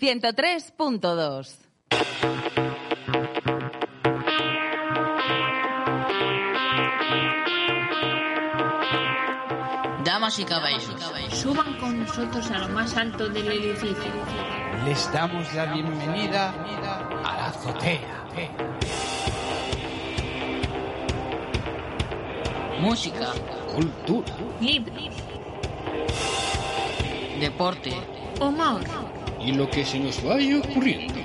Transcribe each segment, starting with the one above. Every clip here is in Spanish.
103.2. Damas y caballeros, Suban con nosotros a lo más alto del edificio. Les damos la bienvenida a la azotea. música, Cultura. Libros, deporte, humor, Y lo que se nos vaya ocurriendo.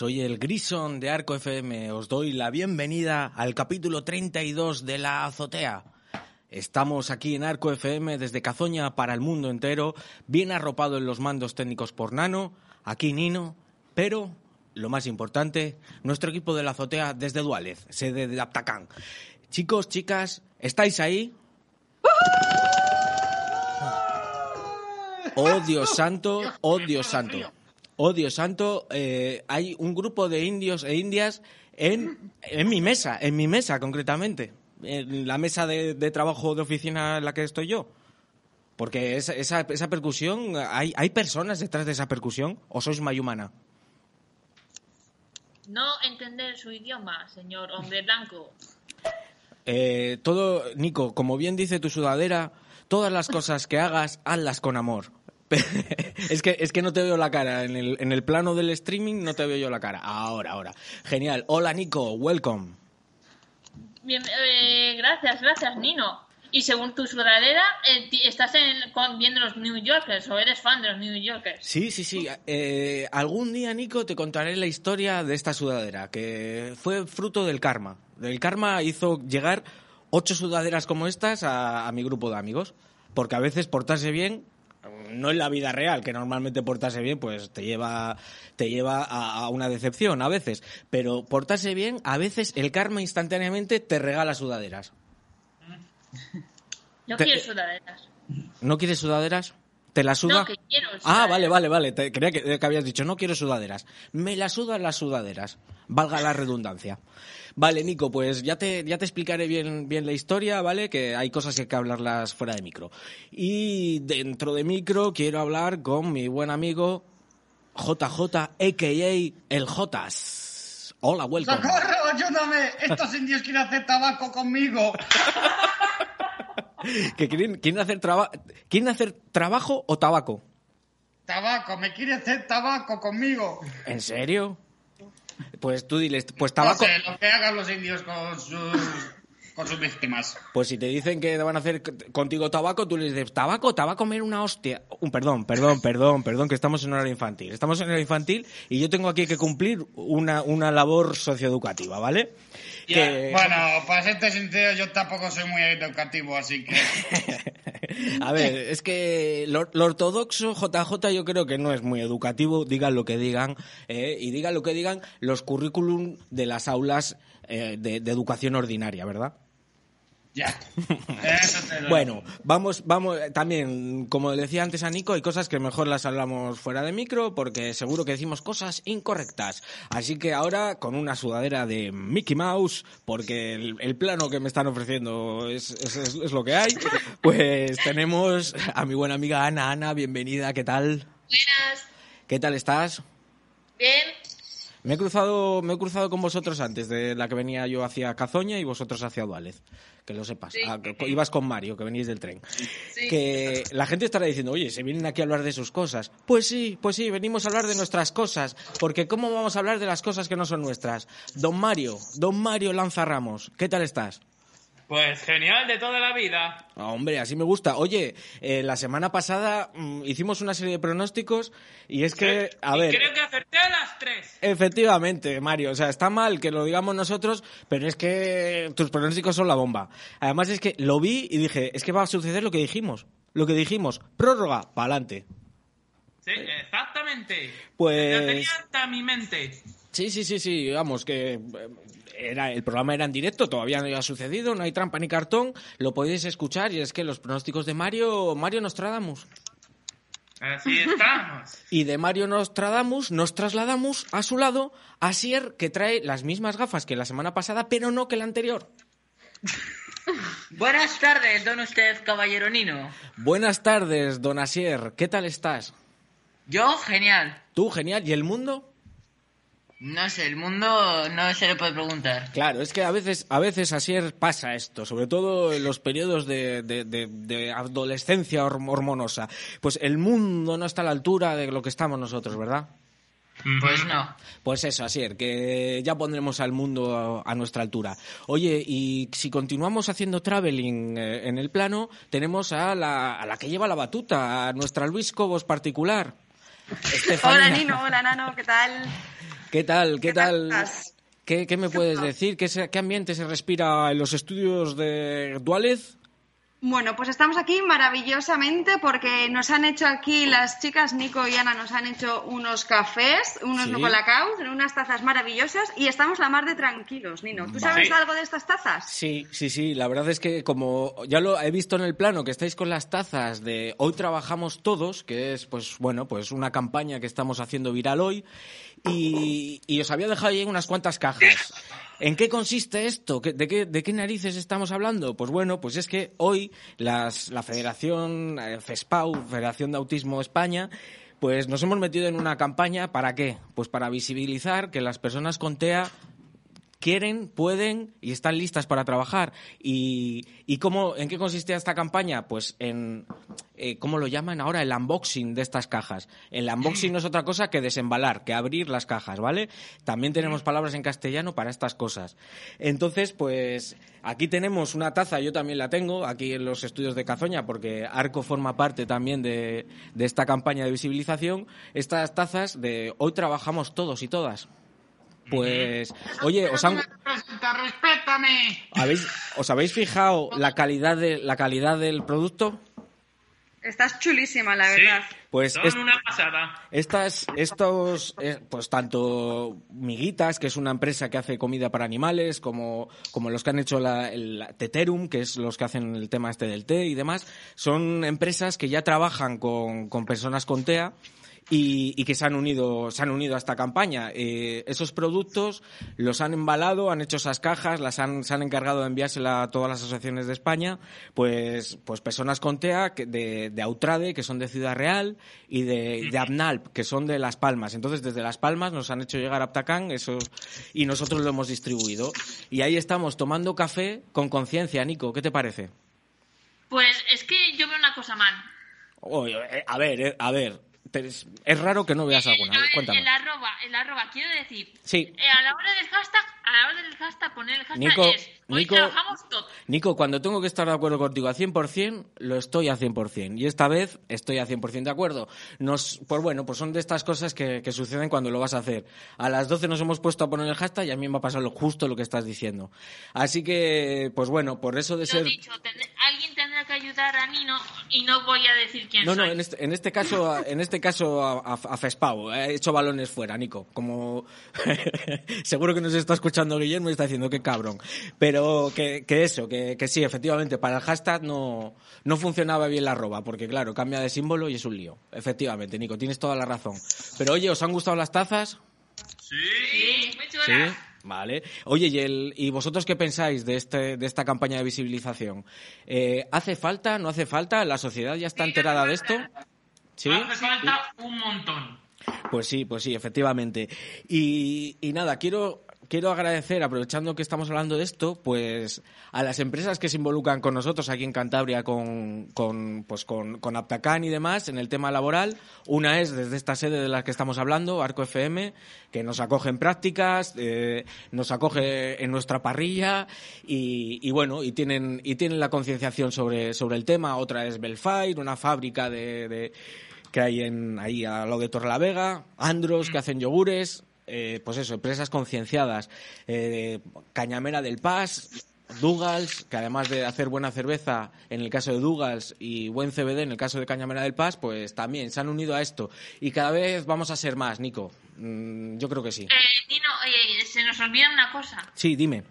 Soy el Grison de Arco FM. Os doy la bienvenida al capítulo 32 de La Azotea. Estamos aquí en Arco FM desde Cazoña para el mundo entero, bien arropado en los mandos técnicos por Nano, aquí Nino, pero lo más importante, nuestro equipo de La Azotea desde Duález, sede de Aptacán. Chicos, chicas, ¿estáis ahí? Oh Dios santo, oh Dios santo. Oh Dios santo, eh, hay un grupo de indios e indias en, en mi mesa, en mi mesa concretamente, en la mesa de, de trabajo de oficina en la que estoy yo. Porque esa, esa, esa percusión, ¿hay, ¿hay personas detrás de esa percusión o sois mayumana? No entender su idioma, señor hombre blanco. Eh, todo, Nico, como bien dice tu sudadera, todas las cosas que hagas, hazlas con amor. es, que, es que no te veo la cara. En el, en el plano del streaming no te veo yo la cara. Ahora, ahora. Genial. Hola, Nico. Welcome. Eh, gracias, gracias, Nino. Y según tu sudadera, eh, ¿estás en- con- viendo los New Yorkers o eres fan de los New Yorkers? Sí, sí, sí. Eh, algún día, Nico, te contaré la historia de esta sudadera, que fue fruto del karma. El karma hizo llegar ocho sudaderas como estas a, a mi grupo de amigos. Porque a veces portarse bien, no en la vida real, que normalmente portarse bien, pues te lleva, te lleva a, a una decepción a veces. Pero portarse bien, a veces el karma instantáneamente te regala sudaderas. Yo Te- quiero sudaderas. ¿No quieres sudaderas? ¿Te las suda? No, que quiero Ah, vale, vale, vale. Te- creía que, que habías dicho, no quiero sudaderas. Me las sudan las sudaderas. Valga la redundancia. Vale, Nico, pues ya te, ya te explicaré bien, bien la historia, ¿vale? Que hay cosas que hay que hablarlas fuera de micro. Y dentro de micro quiero hablar con mi buen amigo JJ, a.k.a. el Jotas. Hola, welcome. ¡Socorro! ¡Ayúdame! Estos indios quieren hacer tabaco conmigo. Que quieren, quieren hacer traba- ¿Quieren hacer trabajo o tabaco? Tabaco, me quiere hacer tabaco conmigo. ¿En serio? Pues tú diles, pues No tabaco. sé, lo que hagan los indios con sus, con sus víctimas. Pues si te dicen que van a hacer contigo tabaco, tú les dices, tabaco, te va a comer una hostia. Un perdón, perdón, perdón, perdón, que estamos en horario infantil. Estamos en horario infantil y yo tengo aquí que cumplir una, una labor socioeducativa, ¿vale? Que- Bueno, para serte sincero, yo tampoco soy muy educativo, así que... A ver, es que lo, lo ortodoxo JJ yo creo que no es muy educativo, digan lo que digan, eh, y digan lo que digan los currículum de las aulas eh, de, de educación ordinaria, ¿verdad? Ya. Eso te lo... Bueno, vamos, vamos, eh, también, como le decía antes a Nico, hay cosas que mejor las hablamos fuera de micro porque seguro que decimos cosas incorrectas. Así que ahora con una sudadera de Mickey Mouse, porque el, el plano que me están ofreciendo es, es- es- es lo que hay, pues tenemos a mi buena amiga Ana. Ana, bienvenida, ¿qué tal? Buenas. ¿Qué tal estás? Bien. Me he cruzado, me he cruzado con vosotros antes de la que venía yo hacia Cazoña y vosotros hacia Duález. Que lo sepas. Sí. Ah, que ibas con Mario, que venís del tren. Sí. Que la gente estará diciendo, oye, se vienen aquí a hablar de sus cosas. Pues sí, pues sí, venimos a hablar de nuestras cosas. Porque ¿cómo vamos a hablar de las cosas que no son nuestras? Don Mario, don Mario Lanza Ramos, ¿qué tal estás? Pues genial de toda la vida. Ah, hombre, así me gusta. Oye, eh, la semana pasada mm, hicimos una serie de pronósticos y es que, a y ver... creo que acerté a las tres. Efectivamente, Mario. O sea, está mal que lo digamos nosotros, pero es que tus pronósticos son la bomba. Además es que lo vi y dije, es que va a suceder lo que dijimos. Lo que dijimos, prórroga, pa'lante. Sí, exactamente. Pues- Lo tenía hasta mi mente. Sí, sí, sí, sí, vamos, que eh, era, el programa era en directo, todavía no había sucedido, no hay trampa ni cartón, lo podéis escuchar y es que los pronósticos de Mario, Mario Nostradamus. Así estamos. Y de Mario Nostradamus nos trasladamos a su lado a Sier, que trae las mismas gafas que la semana pasada, pero no que la anterior. Buenas tardes, don usted, caballero Nino. Buenas tardes, don Asier. ¿Qué tal estás? Yo, genial. ¿Tú, genial? ¿Y el mundo? No sé, el mundo no se le puede preguntar. Claro, es que a veces, a veces Asier pasa esto, sobre todo en los periodos de, de- de- de adolescencia horm- hormonosa. Pues el mundo no está a la altura de lo que estamos nosotros, ¿verdad? Pues no. Pues eso, Asier, que ya pondremos al mundo a, a nuestra altura. Oye, y si continuamos haciendo traveling eh, en el plano, tenemos a la, a la que lleva la batuta, a nuestra Luis Cobos particular. Estefanía. Hola Nino, hola Nano, ¿qué tal? ¿Qué tal? ¿Qué, ¿Qué tal? ¿Qué, qué me puedes decir? ¿Qué, se- ¿Qué ambiente se respira en los estudios de Dualez? Bueno, pues estamos aquí maravillosamente porque nos han hecho aquí las chicas Nico y Ana nos han hecho unos cafés, unos Sí. en unas tazas maravillosas y estamos la mar de tranquilos, Nino. ¿Tú sabes algo de estas tazas? Sí, sí, sí. La verdad es que como ya lo he visto en el plano que estáis con las tazas de Hoy trabajamos todos, que es pues bueno, pues una campaña que estamos haciendo viral hoy y, os había dejado ahí unas cuantas cajas. ¿En qué consiste esto? ¿Qué- de, qué, ¿De qué narices estamos hablando? Pues bueno, pues es que hoy las, la Federación eh, FESPAU, Federación de Autismo España, pues nos hemos metido en una campaña, ¿para qué? Pues para visibilizar que las personas con TEA quieren, pueden y están listas para trabajar. ¿Y, y cómo, en qué consiste esta campaña? Pues en, eh, ¿cómo lo llaman ahora? El unboxing de estas cajas. El unboxing no es otra cosa que desembalar, que abrir las cajas, ¿vale? También tenemos palabras en castellano para estas cosas. Entonces, pues aquí tenemos una taza, yo también la tengo, aquí en los estudios de Cazoña, porque Arco forma parte también de, de esta campaña de visibilización. Estas tazas de hoy trabajamos todos y todas. Pues, oye, os han, respétame. ¿habéis, ¿os habéis fijado la calidad, de, la calidad del producto? Estás chulísima, la Sí, verdad. Pues son es- una pasada. Estas, estos, eh, pues tanto Miguitas, que es una empresa que hace comida para animales, como, como los que han hecho la, el Teterum, que es los que hacen el tema este del té y demás, son empresas que ya trabajan con, con personas con TEA y, y que se han unido, se han unido a esta campaña. Eh, esos productos los han embalado, han hecho esas cajas, las han, se han encargado de enviársela a todas las asociaciones de España, pues, pues personas con TEA de, de Autrade, que son de Ciudad Real, y de, de Abnalp, que son de Las Palmas. Entonces, desde Las Palmas nos han hecho llegar a Aptacán esos, y nosotros lo hemos distribuido. Y ahí estamos tomando café con conciencia, Nico, ¿qué te parece? Pues es que yo veo una cosa mal. Eh, a ver, eh, a ver, es, es raro que no veas alguna. A ver, Cuéntame. El arroba, el arroba, quiero decir, Sí. eh, a la hora del hashtag, a la hora del hashtag, poner el hashtag Nico, es, Nico-. Nico, cuando tengo que estar de acuerdo contigo a 100%, lo estoy a 100%. Y esta vez estoy a 100% de acuerdo. Nos, pues bueno, pues son de estas cosas que, que suceden cuando lo vas a hacer. A las 12 nos hemos puesto a poner el hashtag y a mí me ha pasado lo justo lo que estás diciendo. Así que, pues bueno, por eso de ser... dicho, alguien tendrá que ayudar a Nino y no voy a decir quién No, no, soy. en este, en este caso, en este caso a, a, a Fespau. He hecho balones fuera, Nico. Como seguro que nos está escuchando Guillermo y está diciendo que cabrón. Pero que, que eso, que, que sí, efectivamente, para el hashtag no, no funcionaba bien la arroba, porque claro, cambia de símbolo y es un lío. Efectivamente, Nico, tienes toda la razón. Pero oye, ¿os han gustado las tazas? Sí, muy Sí. chulas. Vale. Oye, ¿y, el, ¿y vosotros qué pensáis de, este, de esta campaña de visibilización? Eh, ¿Hace falta? ¿No hace falta? ¿La sociedad ya está enterada de esto? ¿Sí? Hace falta un montón. Pues sí, pues sí, efectivamente. Y, y nada, quiero, quiero agradecer, aprovechando que estamos hablando de esto, pues a las empresas que se involucran con nosotros aquí en Cantabria con, pues con, con Aptacan y demás en el tema laboral. Una es desde esta sede de la que estamos hablando, Arco FM, que nos acoge en prácticas, eh, nos acoge en nuestra parrilla y, bueno, y tienen, y tienen la concienciación sobre, sobre el tema. Otra es Belfire, una fábrica de- que hay en, ahí al lado de Torrelavega, Andros, que hacen yogures, eh, pues eso, empresas concienciadas, eh, Cañamera del Paz, Dugals, que además de hacer buena cerveza en el caso de Dugals y buen CBD en el caso de Cañamera del Paz, pues también se han unido a esto. Y cada vez vamos a ser más, Nico. Mm, yo creo que sí. Eh, Nino, oye, se nos olvida una cosa. Sí, dime.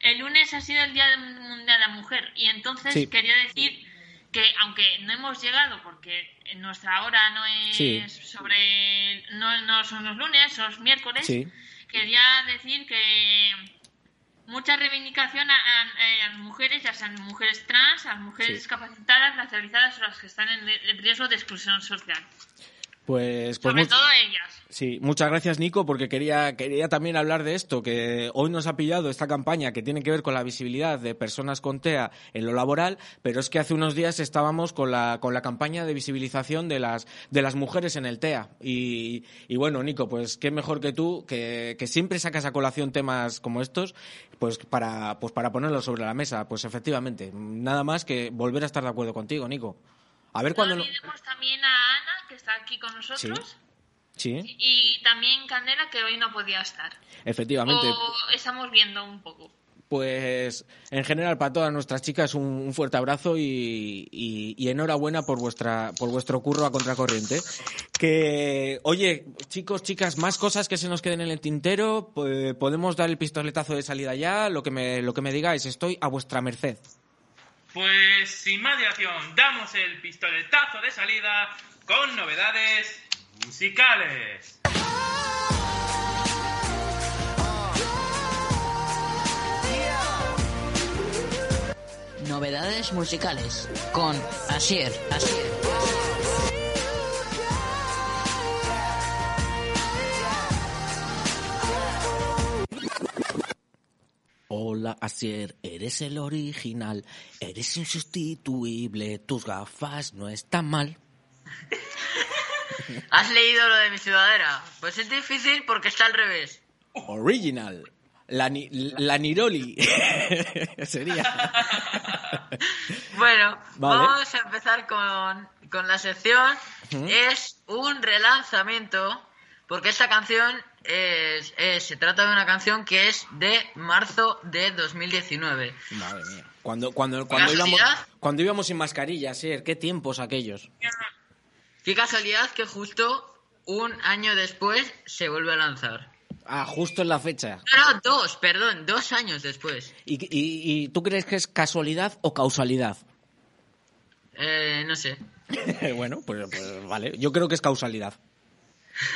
El lunes ha sido el Día Mundial de la Mujer y entonces Sí. quería decir que aunque no hemos llegado porque nuestra hora no es Sí. sobre no, no son los lunes, son los miércoles, Sí. quería decir que mucha reivindicación a, a- a las mujeres, ya sean mujeres trans, a las mujeres Sí. discapacitadas, racializadas o las que están en, en riesgo de exclusión social. Pues, pues Sobre todo ellas. Sí, muchas gracias Nico, porque quería, quería también hablar de esto, que hoy nos ha pillado esta campaña que tiene que ver con la visibilidad de personas con TEA en lo laboral, pero es que hace unos días estábamos con la, con la campaña de visibilización de las, de las mujeres en el TEA. Y, y bueno, Nico, pues qué mejor que tú, que, que siempre sacas a colación temas como estos, pues para, pues para ponerlos sobre la mesa. Pues efectivamente, nada más que volver a estar de acuerdo contigo, Nico. A ver No olvidemos también a Ana, que está aquí con nosotros, Sí, y también Candela, que hoy no podía estar. efectivamente. O estamos viendo un poco. Pues en general para todas nuestras chicas un, un fuerte abrazo y, y- y enhorabuena por vuestra por vuestro curro a contracorriente. Que oye chicos chicas más cosas que se nos queden en el tintero pues, podemos dar el pistoletazo de salida ya lo que me lo que me digáis estoy a vuestra merced. Pues sin más dilación, damos el pistoletazo de salida con novedades musicales. Novedades musicales con Asier. Asier. Hola Asier, eres el original, eres insustituible, tus gafas no están mal. ¿Has leído lo de mi sudadera? Pues es difícil porque está al revés. Original. La, ni- la Niroli. Sería. Bueno, Vale. vamos a empezar con, con la sección. Es un relanzamiento, porque esta canción es, es- se trata de una canción que es de marzo de 2019. Madre mía. Cuando, cuando, cuando, íbamos, cuando íbamos sin mascarilla, Ser, qué tiempos aquellos. Qué casualidad que justo un año después se vuelve a lanzar. Ah, justo en la fecha. No, no, dos, perdón, dos años después. ¿Y, y, y tú crees que es casualidad o causalidad? Eh, no sé. bueno, pues, pues vale. Yo creo que es causalidad.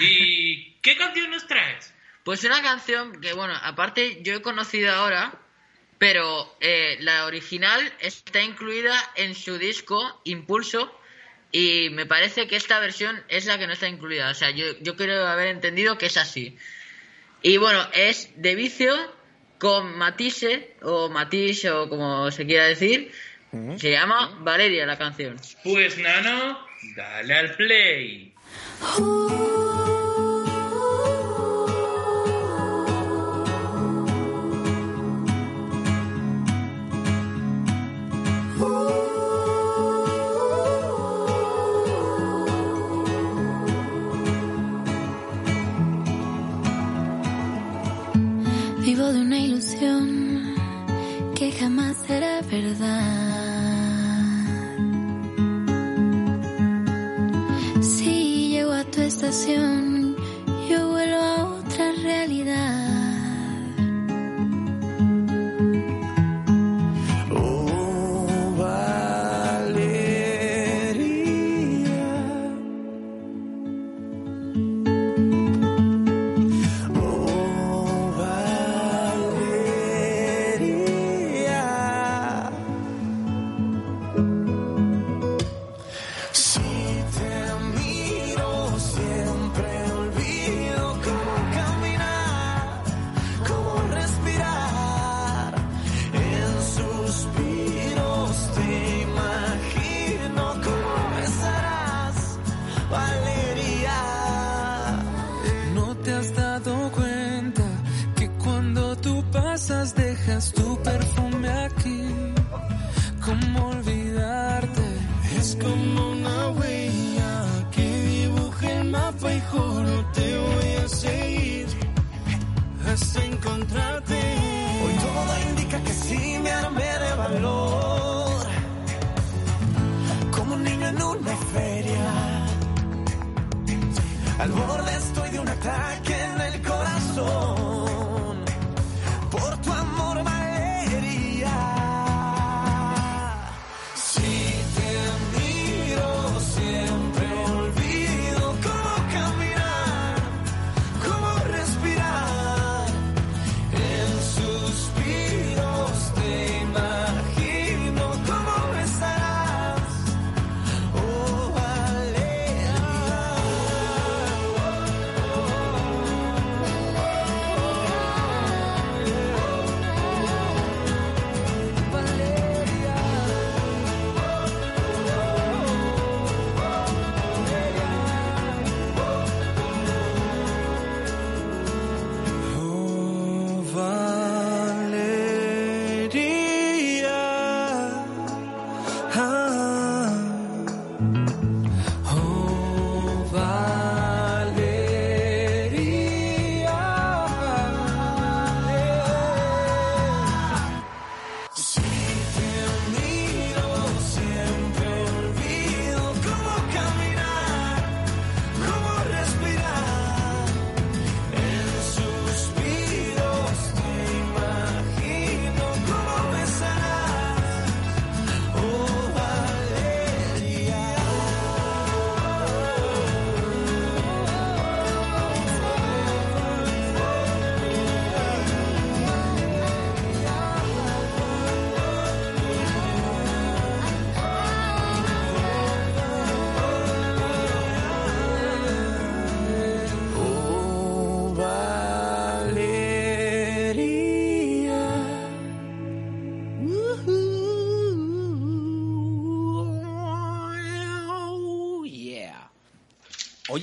¿Y qué canción nos traes? Pues una canción que, bueno, aparte yo he conocido ahora, pero eh, la original está incluida en su disco Impulso y me parece que esta versión es la que no está incluida. O sea, yo, yo creo haber entendido que es así. Y bueno, es de vicio con Matisse o Matisse o como se quiera decir. Se llama Valeria la canción. Pues Nano, dale al play.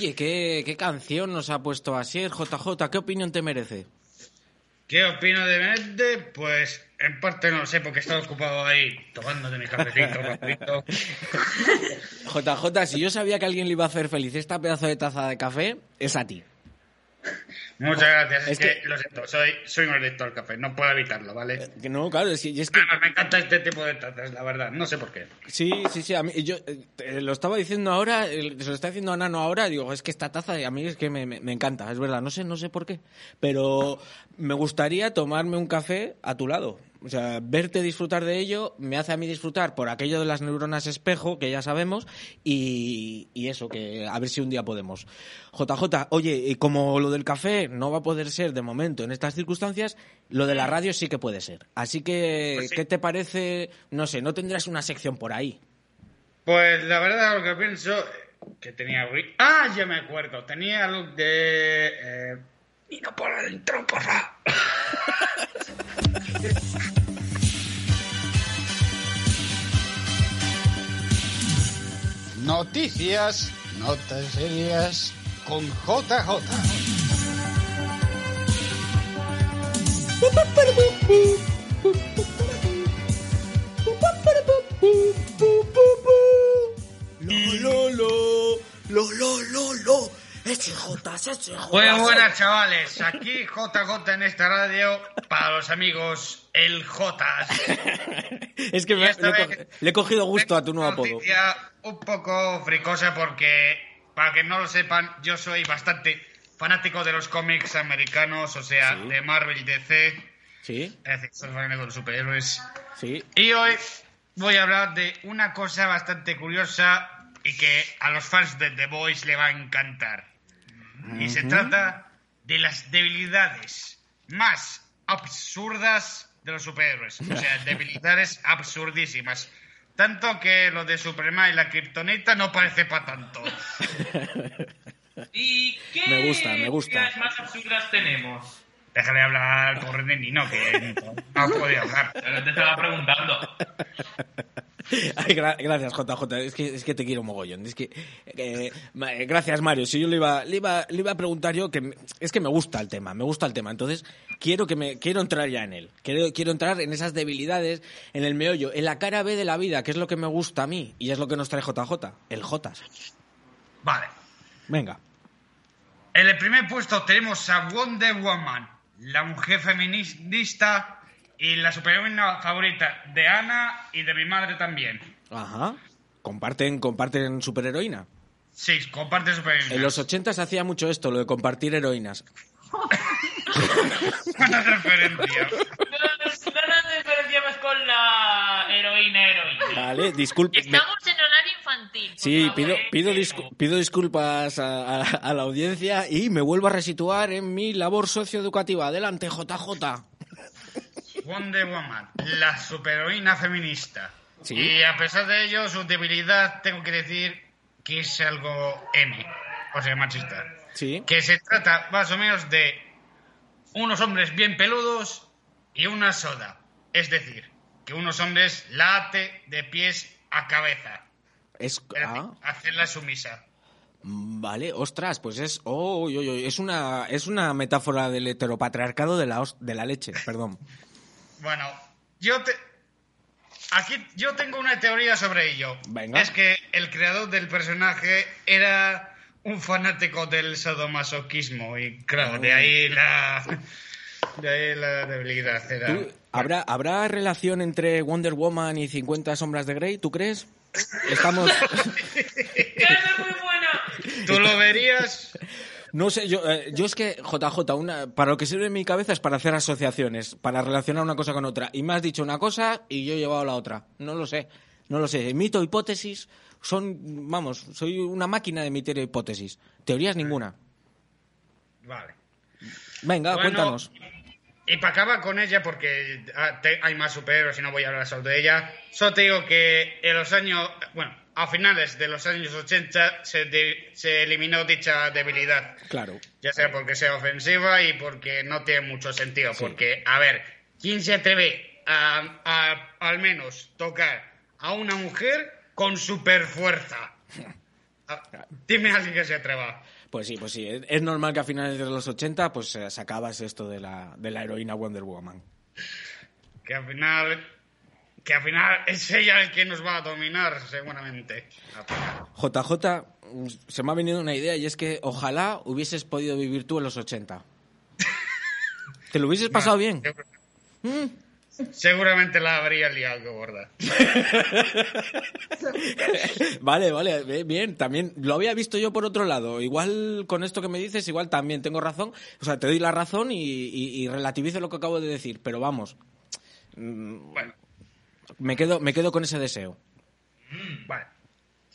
Oye, ¿qué, ¿qué canción nos ha puesto Asier, JJ? ¿Qué opinión te merece? ¿Qué opino de Mende? Pues en parte no lo sé porque he estado ocupado ahí tomándote mi cafecito. JJ, si yo sabía que alguien le iba a hacer feliz esta pedazo de taza de café, es a ti. Muchas gracias. Es, Es que, que- lo siento, soy, soy un adicto al café, no puedo evitarlo, ¿vale? Que no, claro, es que, es que Además, me encanta este tipo de tazas, la verdad, no sé por qué. Sí, sí, sí. A mí, yo eh, lo estaba diciendo ahora, eh, se lo está diciendo a Nano ahora. Digo, es que esta taza a mí es que me, me- me encanta, es verdad. No sé, no sé por qué. Pero me gustaría tomarme un café a tu lado. O sea, verte disfrutar de ello me hace a mí disfrutar por aquello de las neuronas espejo, que ya sabemos, y, y eso, que a ver si un día podemos. JJ, oye, y como lo del café no va a poder ser de momento en estas circunstancias, lo de la radio sí que puede ser. Así que, Pues sí. ¿qué te parece? No sé, ¿no tendrás una sección por ahí? Pues la verdad, lo que pienso. Que tenía. Ah, ya me acuerdo. Tenía algo de. Eh... Vino por adentro, porra. Noticias, notas serias con JJ. Lo, lo, lo, lo, lo, lo. Ese J, ese J. Muy buenas, chavales. Aquí JJ en esta radio. Para los amigos, el J. Es que me- le, he vez- le he cogido gusto a tu nuevo apodo. noticia un poco fricosa porque, para que no lo sepan, yo soy bastante fanático de los cómics americanos, o sea, Sí. de Marvel y DC. Sí, Es decir, soy fanático de los superhéroes. sí. Y hoy voy a hablar de una cosa bastante curiosa y que a los fans de The Boys le va a encantar. Y se trata de las debilidades más absurdas de los superhéroes. O sea, debilidades absurdísimas. Tanto que lo de Superman y la Kryptonita no parece para tanto. ¿Y qué Me gusta, me gusta. más absurdas tenemos? Déjale hablar, pobre de Nino, que no puede hablar. Pero te estaba preguntando. Ay, gra- gracias, JJ. Es que, es que te quiero mogollón. Es que, eh, eh, gracias, Mario. Si yo le iba, le iba, le iba a preguntar yo, que es que me gusta el tema, me gusta el tema. Entonces, quiero que me, quiero entrar ya en él. Quiero, quiero entrar en esas debilidades, en el meollo, en la cara B de la vida, que es lo que me gusta a mí. Y es lo que nos trae JJ, el J. Vale. Venga. En el primer puesto tenemos a Wonder Woman, la mujer feminista y la superheroína favorita de Ana y de mi madre también. Ajá. Comparten, comparten superheroína. Sí, comparte superheroína. En los 80 se hacía mucho esto, lo de compartir heroínas. Buena referencia. No nos diferenciamos con la heroína heroína. Vale, disculpe. Estamos en horario infantil. por Sí, pido, pido, discu- pido disculpas a, a- a la audiencia y me vuelvo a resituar en mi labor socioeducativa. Adelante, JJ. Wonder Woman, la superheroína feminista. Sí. Y a pesar de ello, su debilidad, tengo que decir que es algo M, o sea, machista. Sí. Que se trata más o menos de unos hombres bien peludos y una soda. Es decir, que unos hombres la ate de pies a cabeza. Es, ah, hacerla sumisa. vale, ostras, pues es, oh, uy, uy, es una, es una metáfora del heteropatriarcado de la, de la leche, perdón. Bueno, yo te... Aquí yo tengo una teoría sobre ello. Venga. Es que el creador del personaje era un fanático del sadomasoquismo y claro, de ahí la... De ahí la debilidad. Era... ¿Tú- ¿habrá, ¿Habrá relación entre Wonder Woman y 50 sombras de Grey? ¿Tú crees? Estamos... ¡Esa es muy buena! ¿Tú lo verías? No sé, yo, eh, yo es que, JJ, una, para lo que sirve mi cabeza es para hacer asociaciones, para relacionar una cosa con otra. Y me has dicho una cosa y yo he llevado la otra. No lo sé, no lo sé. Mito, hipótesis, son, vamos, soy una máquina de emitir hipótesis. Teorías ninguna. Vale. Venga, Bueno, cuéntanos. Y para acabar con ella, porque ah, hay más superhéroes y no voy a hablar solo de ella, solo te digo que en los años, bueno, a finales de los años 80 se, de- se eliminó dicha debilidad. Claro. Ya sea porque sea ofensiva y porque no tiene mucho sentido. Porque, a ver, ¿quién se atreve a, a- al menos tocar a una mujer con super fuerza? Dime a alguien que se atreva. Pues sí, pues sí. Es es normal que a finales de los 80 pues eh, sacabas esto de la, de la heroína Wonder Woman. Que al final. Que al final es ella el que nos va a dominar, seguramente. JJ, mm, se me ha venido una idea y es que ojalá hubieses podido vivir tú en los 80. ¿Te lo hubieses pasado bien? Mm. Seguramente la habría liado, gorda. Vale, vale, bien, también lo había visto yo por otro lado. Igual con esto que me dices, igual también tengo razón. O sea, te doy la razón y, y- y relativizo lo que acabo de decir, pero vamos, Bueno, me quedo, me quedo con ese deseo. vale.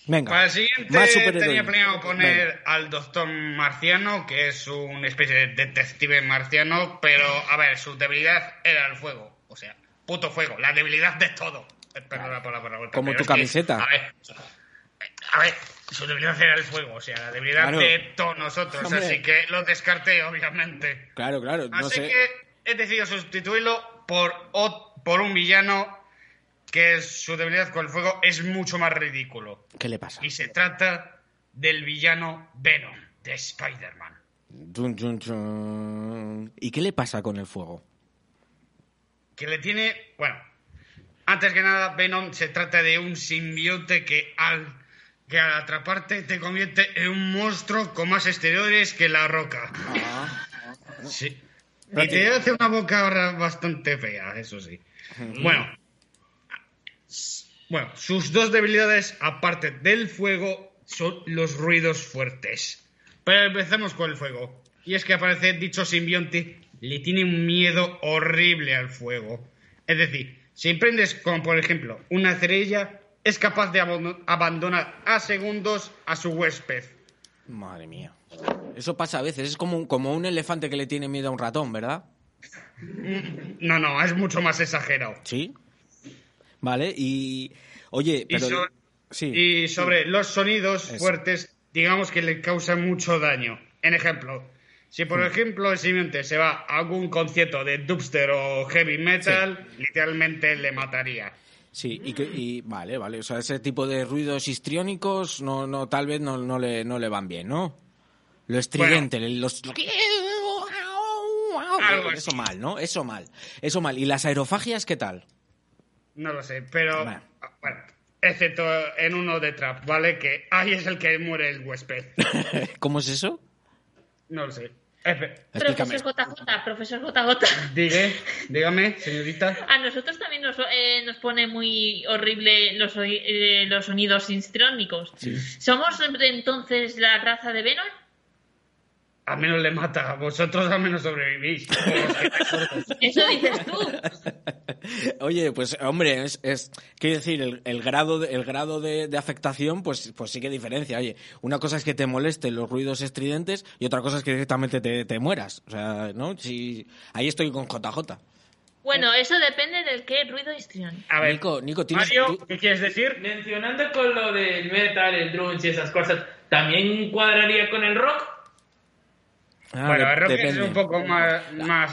Venga, Para el siguiente tenía planeado poner Venga. al Doctor Marciano, que es una especie de detective marciano, pero a ver, su debilidad era el fuego. O sea, puto fuego, la debilidad de todo. Perdona por la palabra. Como tu que, camiseta. a ver, a ver, su debilidad era el fuego, o sea, la debilidad Claro. de todos nosotros. Hombre. Así que lo descarté, obviamente. Claro, claro, no Así sé. que he decidido sustituirlo por, por un villano que su debilidad con el fuego es mucho más ridículo. ¿Qué le pasa? Y se trata del villano Venom de Spider-Man. ¿Y qué le pasa con el fuego? Que le tiene. Bueno, antes que nada, Venom se trata de un simbionte que al, que al atraparte te convierte en un monstruo con más exteriores que la roca. Sí. Y te hace una boca ahora bastante fea, eso sí. Bueno. Bueno, sus dos debilidades, aparte del fuego, son los ruidos fuertes. Pero empecemos con el fuego. Y es que aparece dicho simbionte, le tiene un miedo horrible al fuego. Es decir, si prendes, como por ejemplo, una cerilla, es capaz de abando- abandonar a segundos a su huésped. Madre mía. Eso pasa a veces, es como un, como un elefante que le tiene miedo a un ratón, ¿verdad? No, no, es mucho más exagerado. Sí. Vale, y. Oye, Y, pero. so- sí. y sobre los sonidos Eso. fuertes, digamos que le causan mucho daño. En ejemplo, si por ejemplo el simiente se va a algún concierto de dubster o heavy metal, literalmente le mataría. Sí, y, que, y vale, vale. O sea, ese tipo de ruidos histriónicos no, no, tal vez no, no, le, no le van bien, ¿no? Lo estridente, los... Algo Eso mal, ¿no? Eso mal. Eso mal. ¿Y las aerofagias qué tal? No lo sé, pero Bueno. bueno, excepto en uno de trap, ¿vale? Que ahí es el que muere el huésped. ¿Cómo es eso? No lo sé. Explícame. Profesor JJ, profesor JJ. Digue, dígame, señorita. A nosotros también nos, eh, nos pone muy horrible los, oí- eh, los sonidos histriónicos. ¿Somos entonces la raza de Venom? Al menos le mata, vosotros al menos sobrevivís. Eso dices tú. Oye, pues hombre, es, es quiero decir, el, el grado, de, el grado de, de afectación, pues, pues sí que diferencia. Oye, una cosa es que te molesten los ruidos estridentes y otra cosa es que directamente te, te mueras. O sea, ¿no? Si, ahí estoy con JJ. Bueno, eso depende del qué ruido histriónico. A ver, Nico, Nico, tienes... Mario, ¿qué quieres decir? Mencionando con lo del metal, el grunge y esas cosas, ¿también cuadraría con el rock? Ah, bueno, de- el rock es un poco más, más,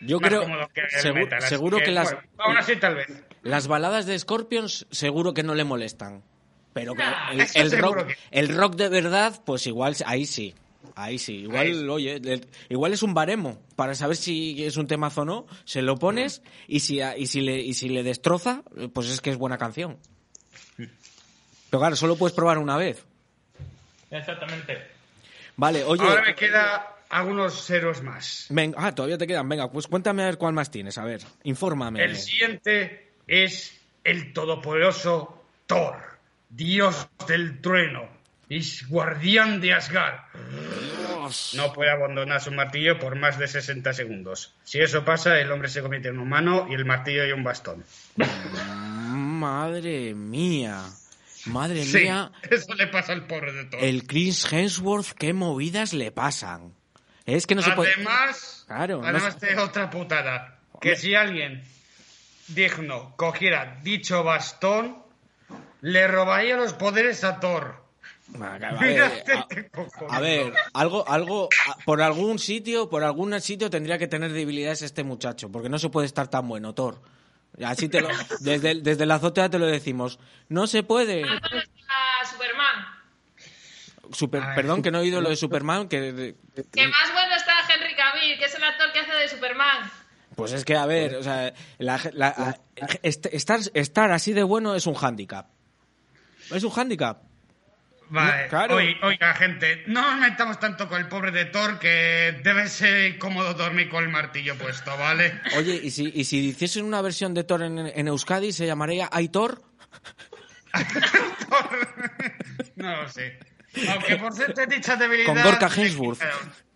Yo más creo, cómodo que el segu- metal. así seguro que, las, bueno, aún así tal vez. las baladas de Scorpions seguro que no le molestan. Pero Nah, el, seguro rock, que- el rock de verdad, pues igual, ahí sí. Ahí sí. Igual, Ahí oye, el- igual es un baremo. Para saber si es un temazo o no, se lo pones y si, a- y si, le, y si le destroza, pues es que es buena canción. Pero claro, solo puedes probar una vez. Exactamente. Vale, oye. Ahora me queda algunos héroes más. Venga, ah, todavía te quedan. Venga, pues cuéntame a ver cuál más tienes. A ver, infórmame. El siguiente es el todopoderoso Thor, dios del trueno y guardián de Asgard. No puede abandonar su martillo por más de 60 segundos. Si eso pasa, el hombre se convierte en humano y el martillo y un bastón. Madre mía. Madre Sí, mía. eso le pasa al pobre de Thor. El Chris Hemsworth, qué movidas le pasan. Es que no se puede. Además, Claro, no además se- de otra putada, que si alguien digno cogiera dicho bastón, le robaría los poderes a Thor. A ver, a- este ver, algo, algo, a- por algún sitio, por algún sitio tendría que tener debilidades este muchacho, porque no se puede estar tan bueno, Thor. Así te lo, desde, desde la azotea te lo decimos. No se puede. A Superman. Super, Ay. perdón, que no he oído lo de Superman, que... de- Que más bueno está Henry Cavill, que es el actor que hace de Superman. Pues es que, a ver, o sea, la- la- a- est- estar, estar así de bueno es un hándicap. Es un hándicap. Vale, No, claro. Oiga, gente, no nos metamos tanto con el pobre de Thor que debe ser incómodo dormir con el martillo puesto, ¿vale? Oye, ¿y si, y si hiciesen una versión de Thor en, en Euskadi, se llamaría Aitor? no lo sé. Aunque por cierto, dicha debilidad. Con Gorka quitaron.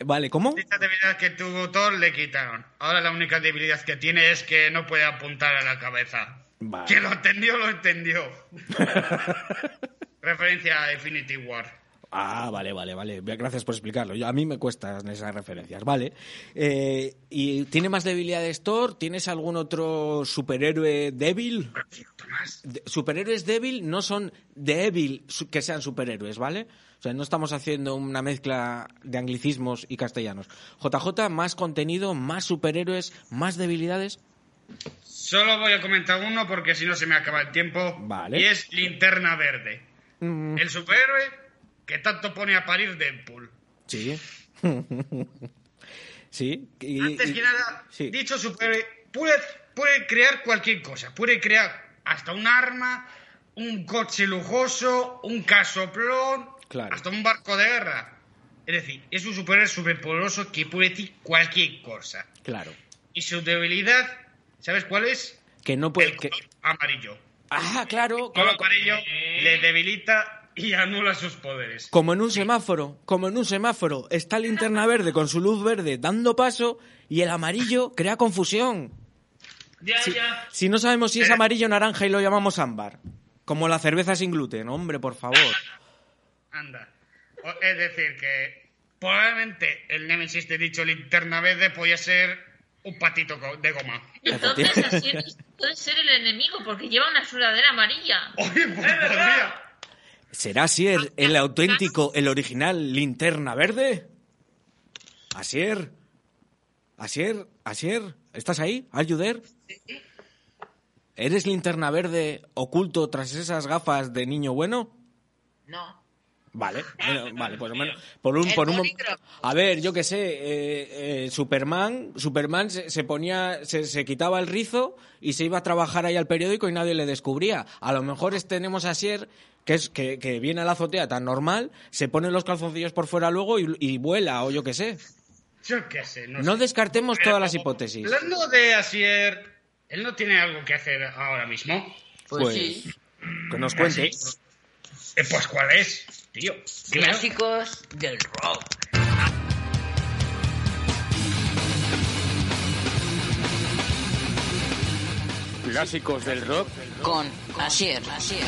Vale, ¿cómo? Dicha debilidad que tuvo Thor le quitaron. Ahora la única debilidad que tiene es que no puede apuntar a la cabeza. Vale. Que lo entendió, lo entendió. Referencia a Infinity War. Ah, vale, vale, vale. Gracias por explicarlo. Yo- a mí me cuestan esas referencias, ¿vale? Eh, ¿Y tiene más debilidades Thor? ¿Tienes algún otro superhéroe débil? De- superhéroes débil no son débil que sean superhéroes, ¿vale? O sea, no estamos haciendo una mezcla de anglicismos y castellanos. JJ, más contenido, más superhéroes, más debilidades. Solo voy a comentar uno porque si no se me acaba el tiempo. Vale. Y es Linterna Verde. Mm, El superhéroe que tanto pone a parir Deadpool. sí. sí. y- Antes que nada, sí. dicho superhéroe puede, puede crear cualquier cosa. Puede crear hasta un arma, un coche lujoso, un casoplón, Claro. hasta un barco de guerra. Es decir, es un superhéroe superpoderoso que puede decir cualquier cosa. Claro. Y su debilidad, ¿sabes cuál es? Que no puede. El que- amarillo. Ah, claro. El color como- amarillo le debilita y anula sus poderes. Como en un semáforo, como en un semáforo, está linterna verde con su luz verde dando paso y el amarillo crea confusión. Ya, Si, ya. si no sabemos si es amarillo o naranja y lo llamamos ámbar. Como la cerveza sin gluten, hombre, por favor. Anda. O- Es decir, que probablemente el Nemesis de dicho linterna verde podía ser un patito de goma. Entonces así puede ser el enemigo porque lleva una sudadera amarilla. Oye, pues. ¿Será Asier el auténtico, el original linterna verde? Asier. Asier, Asier, ¿estás ahí? ¿Are you there? ¿Eres linterna verde oculto tras esas gafas de niño bueno? No. Vale, bueno, vale, pues menos por un, por un a ver, yo qué sé, eh, eh, Superman, Superman se, se ponía, se, se quitaba el rizo y se iba a trabajar ahí al periódico y nadie le descubría. A lo mejor es- tenemos a Sier que es que, que viene a la azotea tan normal, se pone los calzoncillos por fuera luego y, y vuela o yo qué sé. Yo qué sé, no, No sé. descartemos Pero, todas las hipótesis. Hablando de Asier, él no tiene algo que hacer ahora mismo. Pues, Pues, sí. Que nos cuente. Eh, pues ¿cuál es, tío? Clásicos del rock. Clásicos del rock. Con Asier. Asier.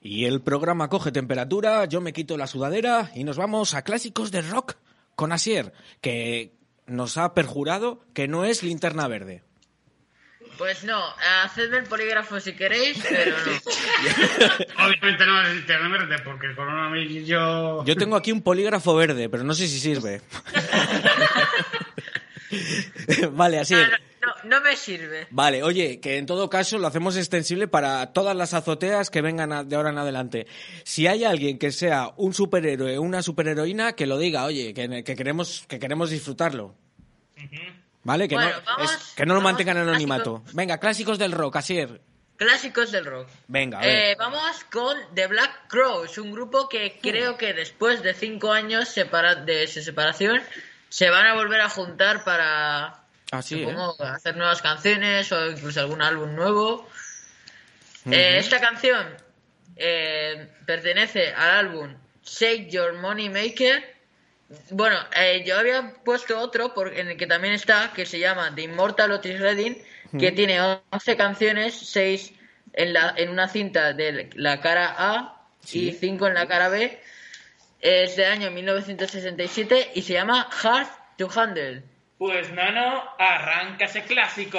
Y el programa coge temperatura, yo me quito la sudadera y nos vamos a clásicos de rock con Asier, que nos ha perjurado que no es linterna verde. Pues no, hacedme el polígrafo si queréis, pero no. Obviamente no es linterna verde porque el color amarillo... Yo tengo aquí un polígrafo verde, pero no sé si sirve. vale, así. No, no, no, no me sirve. Vale, oye, que en todo caso lo hacemos extensible para todas las azoteas que vengan a- de ahora en adelante. Si hay alguien que sea un superhéroe o una superheroína, que lo diga, oye, que, que queremos, que queremos disfrutarlo. ¿Vale? Que, Bueno, no, vamos- es- que no lo mantengan anonimato. Venga, clásicos del rock, Asier. Clásicos del rock. Venga, a ver. Eh, vamos con The Black Crows, un grupo que creo que después de cinco años separa- de su separación se van a volver a juntar para Así, ¿eh? supongo, hacer nuevas canciones o incluso algún álbum nuevo. Eh, esta canción eh, pertenece al álbum Shake Your Money Maker. Bueno, eh, yo había puesto otro por- en el que también está, que se llama The Immortal Otis Redding, que tiene 11 canciones, 6 en, la, en una cinta de la cara A y 5 en la cara B. Es de año 1967 y se llama Hard to Handle. Pues Nano, arranca ese clásico.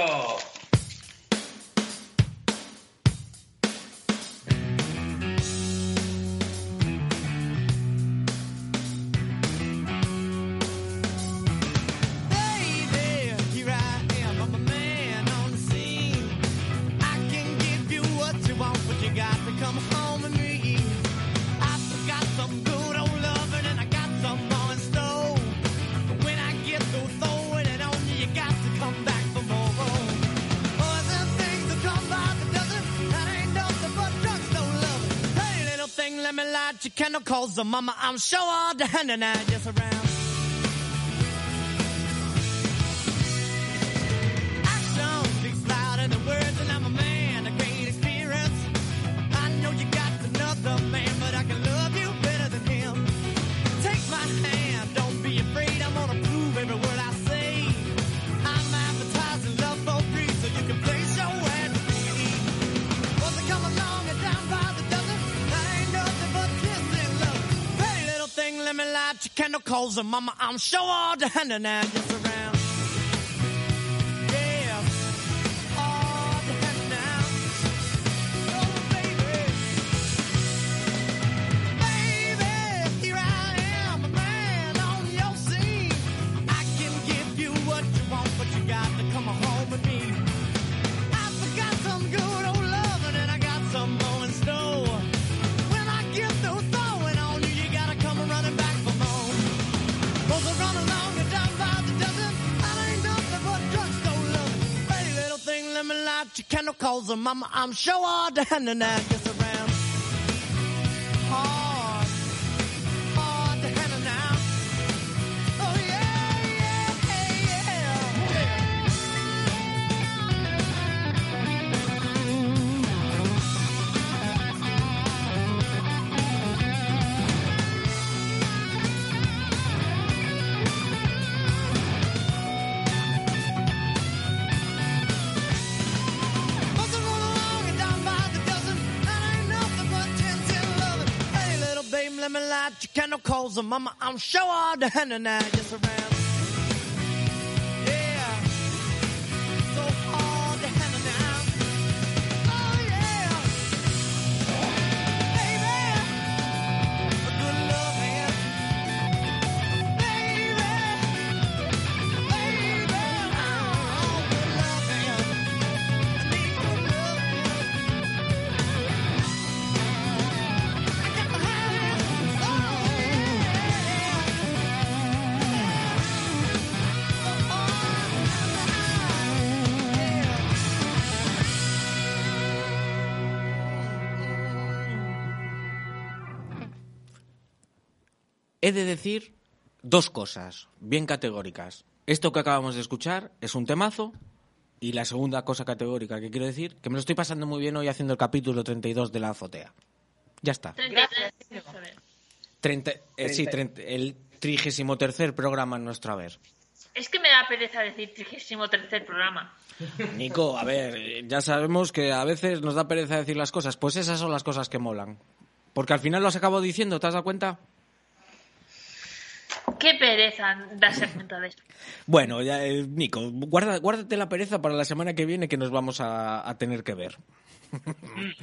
Mama, I'm sure all hand and I just mama, I'm sure all the hand and just. I'm, I'm sure all down and out. calls her mama. I'm sure all the henna now. Yes, around. He de decir dos cosas bien categóricas. Esto que acabamos de escuchar es un temazo y la segunda cosa categórica que quiero decir, que me lo estoy pasando muy bien hoy haciendo el capítulo 32 de la azotea. Ya está. 33. joder. Treinta- eh, sí, treinta- el trigésimo tercer programa en nuestro haber. Es que me da pereza decir 33 programa. Nico, a ver, ya sabemos que a veces nos da pereza decir las cosas. Pues esas son las cosas que molan. Porque al final lo has acabado diciendo, ¿te has dado cuenta? Qué pereza darse cuenta de esto. Bueno, ya, eh, Nico, guarda, guárdate la pereza para la semana que viene que nos vamos a, a tener que ver.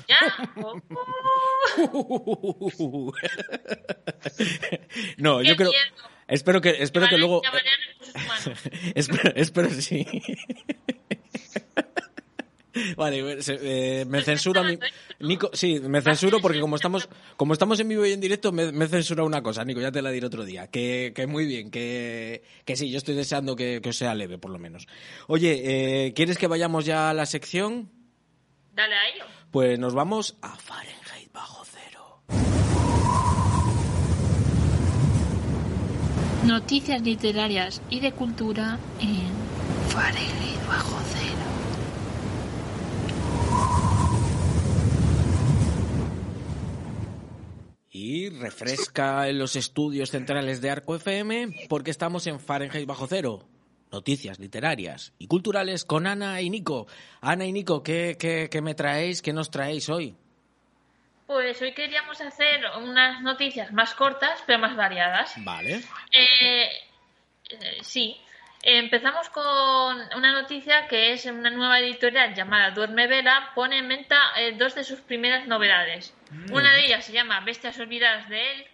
¿Ya? Oh, oh. no, yo creo. miedo. Espero que, espero que luego. espero, espero sí. Vale, eh, me censura mi... Nico, sí, me censuro porque como estamos, como estamos en vivo y en directo, me, me censura una cosa, Nico, ya te la diré otro día. Que, que muy bien, que, que sí, yo estoy deseando que, que os sea leve, por lo menos. Oye, eh, ¿quieres que vayamos ya a la sección? Dale a ello. Pues nos vamos a Fahrenheit bajo cero. Noticias literarias y de cultura en Fahrenheit bajo cero. Y refresca en los estudios centrales de Arco FM porque estamos en Fahrenheit bajo cero. Noticias literarias y culturales con Ana y Nico. Ana y Nico, ¿qué, qué, qué me traéis? ¿Qué nos traéis hoy? Pues hoy queríamos hacer unas noticias más cortas, pero más variadas. Vale. Eh, eh, sí. Empezamos con una noticia que es una nueva editorial llamada Duerme Vela, pone en venta eh, dos de sus primeras novedades. Una de ellas se llama Bestias Olvidadas de él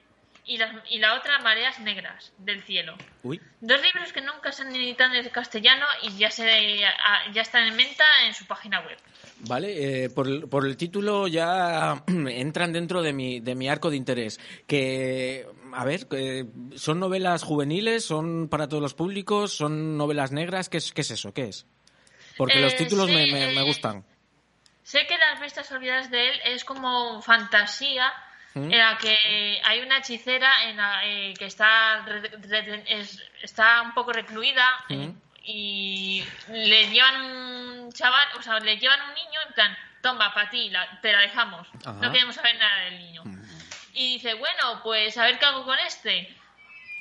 y la, y la otra Mareas Negras del Cielo. Uy. Dos libros que nunca se han editado en castellano y ya, se, ya están en venta en su página web. Vale, eh, por, el, por el título ya entran dentro de mi, de mi arco de interés. Que, a ver, eh, ¿son novelas juveniles? ¿Son para todos los públicos? ¿Son novelas negras? ¿Qué es, qué es eso? ¿Qué es? Porque los Eh, títulos me, sí, me- me gustan. Sé que Las Bestias Olvidadas de él es como fantasía. En la que hay una hechicera en la, eh, que está, es- está un poco recluida ¿Mm? y le llevan un chaval, o sea, le llevan un niño en plan, toma, para ti, la- te la dejamos. Ajá. No queremos saber nada del niño. Y dice, bueno, pues a ver qué hago con este.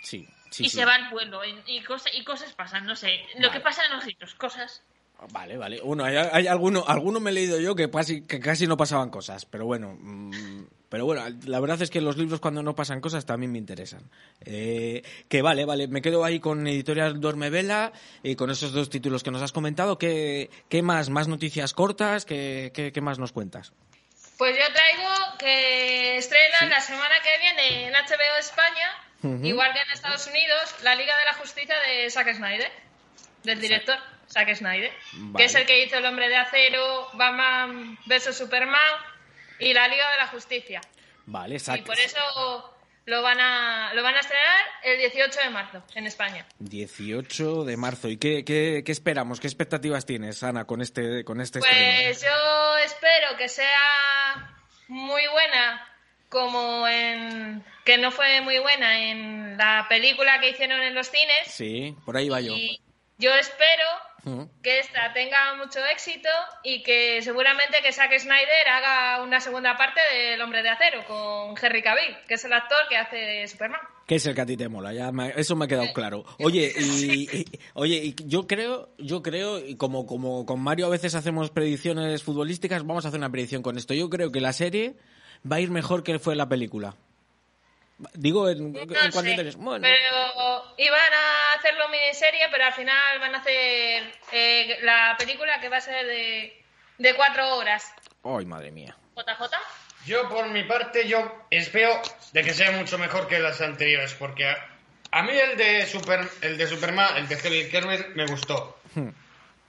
Sí, sí, y sí. se va al pueblo y, y, cosas, y cosas pasan, no sé. Lo Vale. que pasa en los libros, cosas. Vale, vale. Bueno, hay, hay alguno, alguno me he leído yo que casi, que casi no pasaban cosas, pero bueno, mm, pero bueno, la verdad es que los libros cuando no pasan cosas también me interesan. Eh, que vale, vale, me quedo ahí con Editorial Duerme Vela y con esos dos títulos que nos has comentado. ¿Qué, qué más? ¿Más noticias cortas? ¿Qué, qué, qué más nos cuentas? Pues yo traigo que estrena la semana que viene en HBO España, igual que en Estados Unidos, la Liga de la Justicia de Zack Snyder, del director Zack Snyder, Vale. que es el que hizo El Hombre de Acero, Batman vs Superman y la Liga de la Justicia. Vale, Y sac- por eso lo van a lo van a estrenar el 18 de marzo en España. 18 de marzo. ¿Y qué, qué, qué esperamos? ¿Qué expectativas tienes, Ana, con este, con este estreno? Pues yo espero que sea muy buena como en que no fue muy buena en la película que hicieron en los cines Sí, por ahí va y yo espero Ujú. que esta tenga mucho éxito y que seguramente que Zack Snyder haga una segunda parte del Hombre de Acero con Henry Cavill, que es el actor que hace Superman. Que es el que a ti te mola, ya me- eso me ha quedado claro. Oye, y, y- oye, y yo creo, yo creo, y como, como con Mario a veces hacemos predicciones futbolísticas, vamos a hacer una predicción con esto. Yo creo que la serie va a ir mejor que fue la película. Digo, en, No en sé, cuanto interés. Bueno, pero iban a hacerlo miniserie, pero al final van a hacer eh, la película que va a ser de, de cuatro horas. ay, madre mía. JJ. Yo, por mi parte, yo espero de que sea mucho mejor que las anteriores, porque a, a mí el de, Super, el de Superman, el de Henry Cavill, me gustó. Hmm.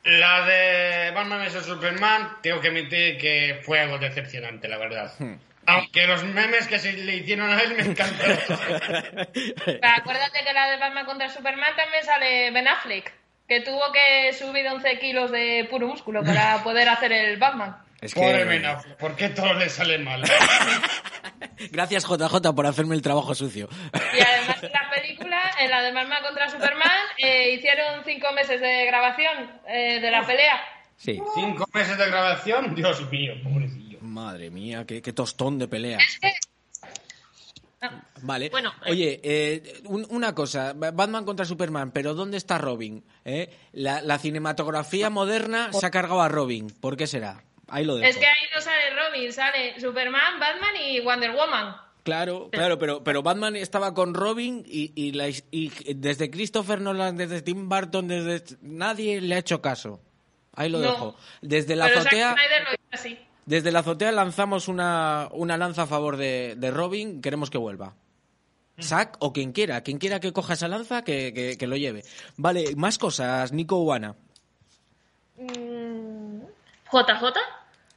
La de Batman vs Superman, tengo que admitir que fue algo decepcionante, la verdad. Hmm. Aunque los memes que se le hicieron a él me encantaron. Acuérdate que la de Batman contra Superman también sale Ben Affleck, que tuvo que subir 11 kilos de puro músculo para poder hacer el Batman. Es Pobre. Ben Affleck, ¿por qué todo le sale mal? Gracias, JJ, por hacerme el trabajo sucio. Y además en la película, en la de Batman contra Superman, eh, hicieron cinco meses de grabación eh, de la pelea. Sí. Cinco meses de grabación, Dios mío, pobrecillo. Madre mía, qué, qué tostón de pelea. Vale. Bueno, Oye, eh, un- una cosa, Batman contra Superman, pero ¿dónde está Robin? ¿Eh? La, la cinematografía moderna se ha cargado a Robin. ¿Por qué será? Ahí lo dejo. Es que ahí no sale Robin, sale Superman, Batman y Wonder Woman. Claro, claro, pero, pero Batman estaba con Robin y, y, la- y desde Christopher Nolan, desde Tim Burton, desde nadie le ha hecho caso. Ahí lo No. dejo. Desde la Pero azotea, Zack Snyder lo hizo así. Desde la azotea lanzamos una, una lanza a favor de, de Robin. Queremos que vuelva. Zack o quien quiera, quien quiera que coja esa lanza, que, que- que lo lleve. Vale, más cosas, Nico Uana. Mm, JJ.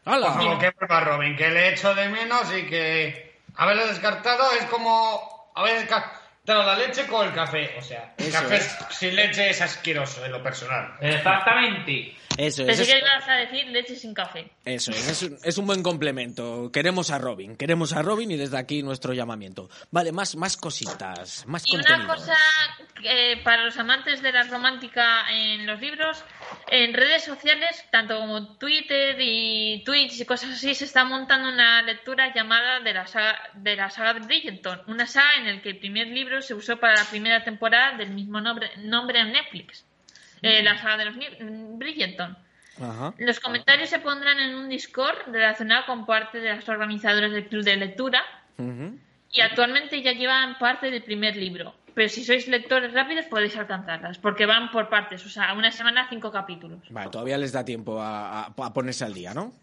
¡Hala! Por favor, que vuelva Robin, que le echo de menos y que haberlo descartado es como haber descartado la leche con el café. O sea, el Eso café es. sin leche es asqueroso en lo personal. Exactamente. Eso es. Pensé es- que ibas a decir leche sin café. Eso es, es un, es un buen complemento. Queremos a Robin, queremos a Robin y desde aquí nuestro llamamiento. Vale, más, más cositas, más Y una cosa que para los amantes de la romántica en los libros, en redes sociales, tanto como Twitter y Twitch y cosas así, se está montando una lectura llamada de la saga de la saga de Bridgerton, una saga en la que el primer libro se usó para la primera temporada del mismo nombre, nombre en Netflix, eh, la saga de los Bridgerton. Ajá. Los comentarios se pondrán en un Discord relacionado con parte de las organizadoras del club de lectura y actualmente ya llevan parte del primer libro. Pero si sois lectores rápidos podéis alcanzarlas, porque van por partes, o sea, una semana cinco capítulos. Vale, todavía les da tiempo a, a- a ponerse al día, ¿no?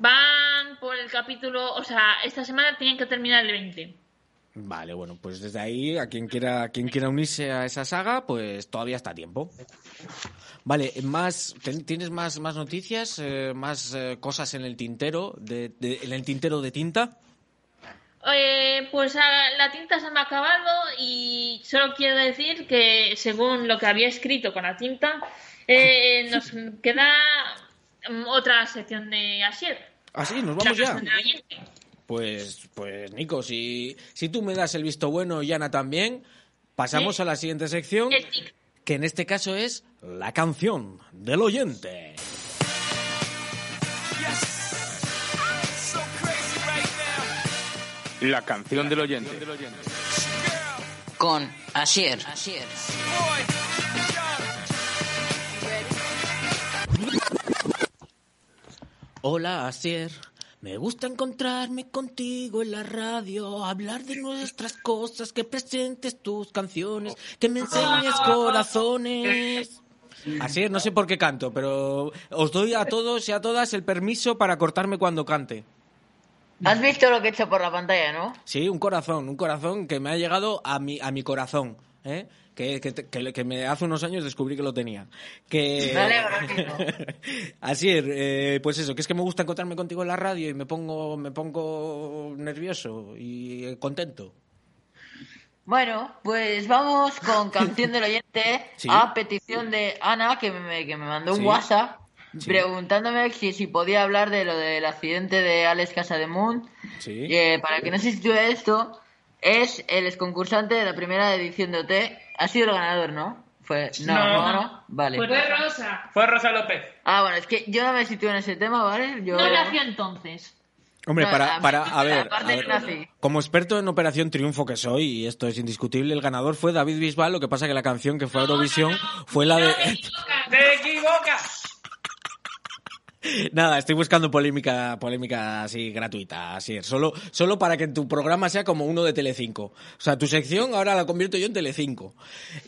Van por el capítulo, o sea, esta semana tienen que terminar el 20. Vale, bueno, pues desde ahí, a quien quiera, a quien quiera unirse a esa saga, pues todavía está a tiempo. Vale, más, ¿tienes más, más noticias, eh, más eh, cosas en el tintero, de, de- en el tintero de tinta? Eh, pues la tinta se me ha acabado y solo quiero decir que según lo que había escrito con la tinta, eh, nos queda otra sección de Asier. Ah, sí, nos vamos ya. Pues, pues Nico, si, si tú me das el visto bueno y Ana también, pasamos Sí. a la siguiente sección, que en este caso es la canción del oyente. La canción del oyente. Con Asier. Hola, Asier. Me gusta encontrarme contigo en la radio, hablar de nuestras cosas, que presentes tus canciones, que me enseñes corazones. Asier, no sé por qué canto, pero os doy a todos y a todas el permiso para cortarme cuando cante. ¿Has visto lo que he hecho por la pantalla, no? Sí, un corazón, un corazón que me ha llegado a mi, a mi corazón, ¿eh? Que, que, que, que me hace unos años descubrí que lo tenía. Que... Así es, eh, pues eso, que es que me gusta encontrarme contigo en la radio y me pongo, me pongo nervioso y eh, contento. Bueno, pues vamos con canción del oyente Sí. a petición de Ana, que me, que me mandó un Sí. WhatsApp Sí. preguntándome si, si podía hablar de lo del accidente de Alex Casademunt. Sí. Eh, para que no se sitúe esto, es el exconcursante de la primera edición de OT. Ha sido el ganador, ¿no? Fue... No, No. no, ganó. Vale. Fue Rosa. Fue Rosa López. Ah, bueno, es que yo no me sitúo en ese tema, ¿vale? Yo... No nació entonces. Hombre, No, para, a- para, a ver, a no como experto en Operación Triunfo que soy, y esto es indiscutible, el ganador fue David Bisbal, lo que pasa que la canción que fue a Eurovisión fue la de... ¡Te equivocas! Nada, estoy buscando polémica, polémica así gratuita, así es. Solo, solo para que tu programa sea como uno de Telecinco. O sea, tu sección ahora la convierto yo en Telecinco.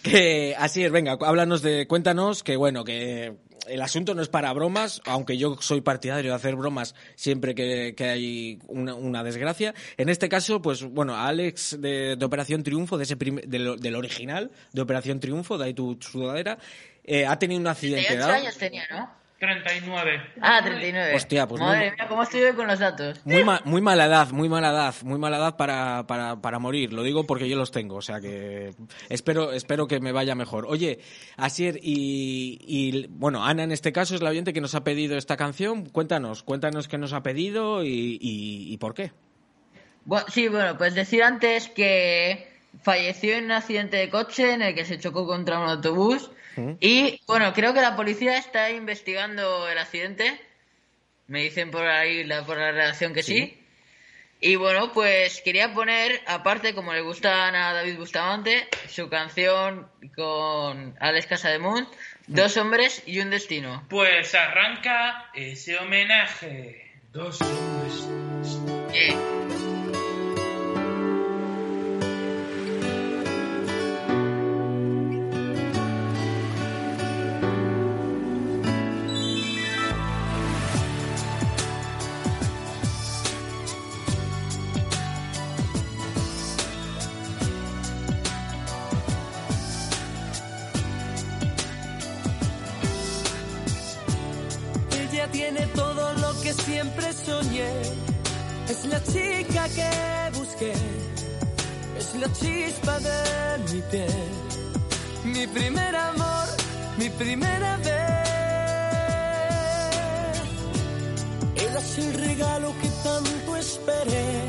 Que así es, venga, háblanos de, cuéntanos que bueno, que el asunto no es para bromas, aunque yo soy partidario de hacer bromas siempre que, que hay una, una desgracia. En este caso, pues bueno, a Alex de, de Operación Triunfo, de ese prim- del, del original de Operación Triunfo, de ahí tu sudadera, eh, ha tenido un accidente. 38 ¿no? años tenía, ¿no? 39. Ah, 39. Hostia, pues Madre muy- mía, ¿cómo estoy hoy con los datos? Muy, ma- muy mala edad, muy mala edad, muy mala edad para, para, para morir. Lo digo porque yo los tengo, o sea que espero, espero que me vaya mejor. Oye, Asier, y, y bueno, Ana en este caso es la oyente que nos ha pedido esta canción. Cuéntanos, cuéntanos qué nos ha pedido y, y, y por qué. Bueno, sí, bueno, pues decir antes que falleció en un accidente de coche en el que se chocó contra un autobús. Y bueno, creo que la policía está investigando el accidente. Me dicen por ahí, la, por la redacción que sí. Y bueno, pues quería poner, aparte, como le gustan a David Bustamante, su canción con Alex Casademunt, Dos hombres y un destino. Pues arranca ese homenaje. Dos hombres. Eh, soñé. Es la chica que busqué. Es la chispa de mi piel. Mi primer amor, mi primera vez. Ella es el regalo que tanto esperé.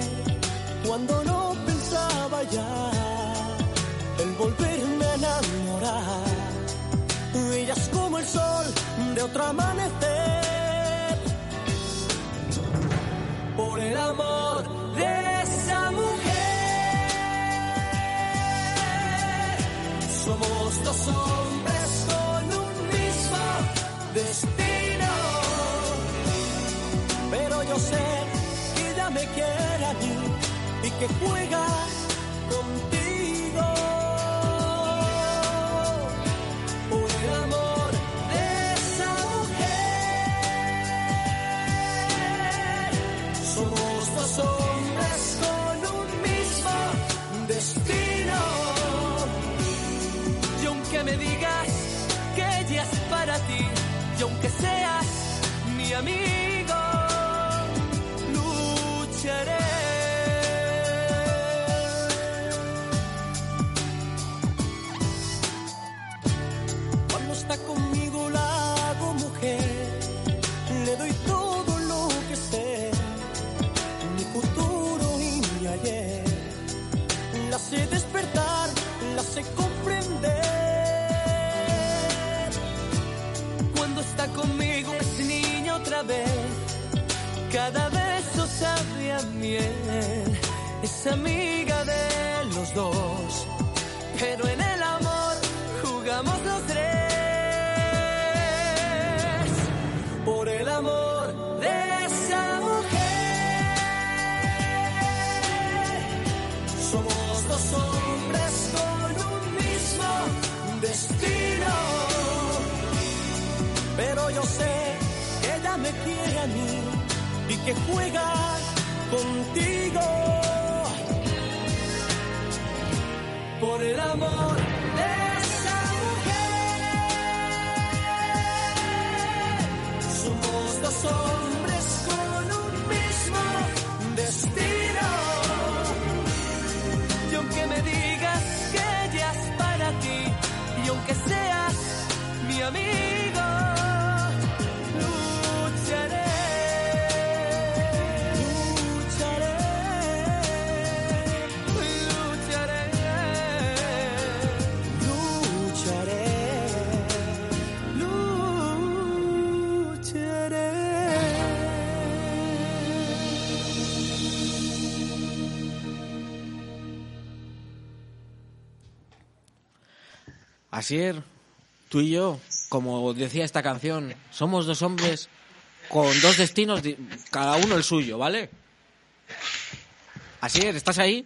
Cuando no pensaba ya el volverme a enamorar. Ella es como el sol de otro amanecer. Que ella me quiere a mí y que juega Es amiga de los dos, pero en el amor jugamos los tres. Por el amor de esa mujer, somos dos hombres con un mismo destino. Pero yo sé que ella me quiere a mí y que juega contigo. Por el amor Asier, tú y yo, como decía esta canción, somos dos hombres con dos destinos, cada uno el suyo, ¿vale? Asier, ¿estás ahí?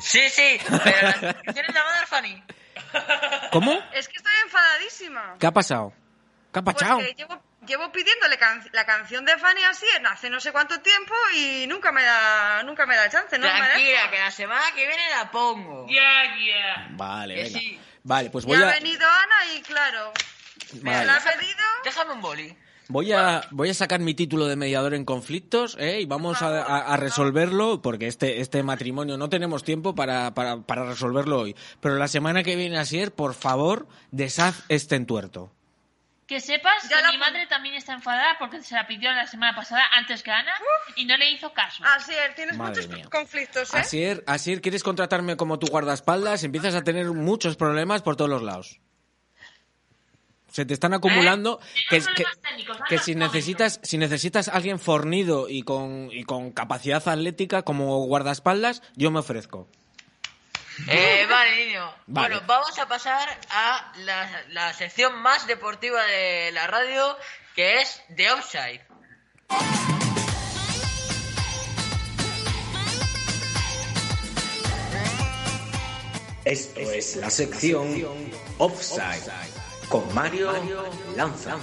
Sí, sí, pero las descripciones la va a dar Fanny. ¿Cómo? Es que estoy enfadadísima. ¿Qué ha pasado? ¿Qué ha pasado? llevo, llevo pidiéndole can- la canción de Fanny así en hace no sé cuánto tiempo y nunca me da, nunca me da chance, ¿no? Tranquila, que la semana que viene la pongo. Ya, ya. Vale, Que venga. sí. Vale, pues Y voy ha a, venido Ana y claro, me Vale. la ha pedido. Déjame un boli. voy a voy a sacar mi título de mediador en conflictos ¿eh? y vamos a, a- a resolverlo porque este este matrimonio no tenemos tiempo para, para, para resolverlo hoy. Pero la semana que viene, Asier, por favor, deshaz este entuerto. Que sepas Ya que la mi madre también está enfadada porque se la pidió la semana pasada antes que Ana y no le hizo caso. Así es, tienes Madre muchos mía. conflictos, ¿eh? Asier, Asier, ¿quieres contratarme como tu guardaespaldas? Empiezas a tener muchos problemas por todos los lados. Se te están acumulando ¿Eh? que, técnicos, que si necesitas si necesitas alguien fornido y con, y con capacidad atlética como guardaespaldas, yo me ofrezco. Eh, vale, niño. Vale. Bueno, vamos a pasar a la, la sección más deportiva de la radio, que es The Offside. Esto es la sección Offside con Mario Lanza.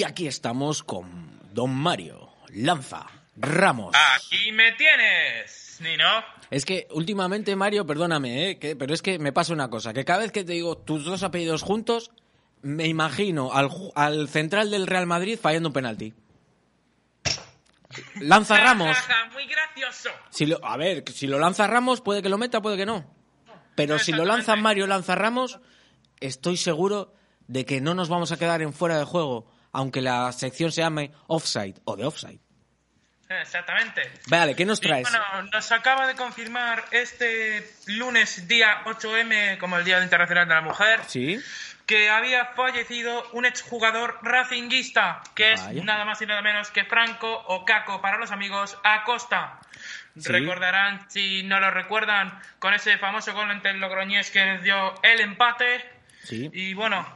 Y aquí estamos con Don Mario Lanza Ramos. Aquí me tienes, Nino. Es que últimamente, Mario, perdóname, ¿eh? que- pero es que me pasa una cosa, que cada vez que te digo tus dos apellidos juntos, me imagino al, central del Real Madrid fallando un penalti. Lanza Ramos. Muy gracioso. Si lo, a ver, si lo lanza Ramos, puede que lo meta, puede que no. Pero si lo lanza Mario Lanza Ramos, estoy seguro de que no nos vamos a quedar en fuera de juego, aunque la sección se llame Offside o de Offside. Exactamente. Vale, ¿qué nos Y traes? bueno, nos acaba de confirmar este lunes, día 8M, como el Día Internacional de la Mujer, Sí. que había fallecido un exjugador racinguista, que Vaya. es nada más y nada menos que Franco o Caco para los amigos Acosta. Sí. Recordarán, si no lo recuerdan, con ese famoso gol ante el Logroñés que les dio el empate. Sí. Y bueno,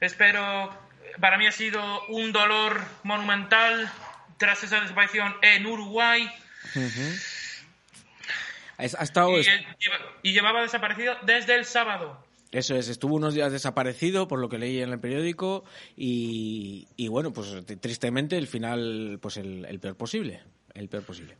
espero, para mí ha sido un dolor monumental tras esa desaparición en Uruguay. Ha estado, Y, lleva- y llevaba desaparecido desde el sábado. eso es, estuvo unos días desaparecido, por lo que leí en el periódico, y, y bueno, pues tristemente el final, pues el, el peor posible, el peor posible.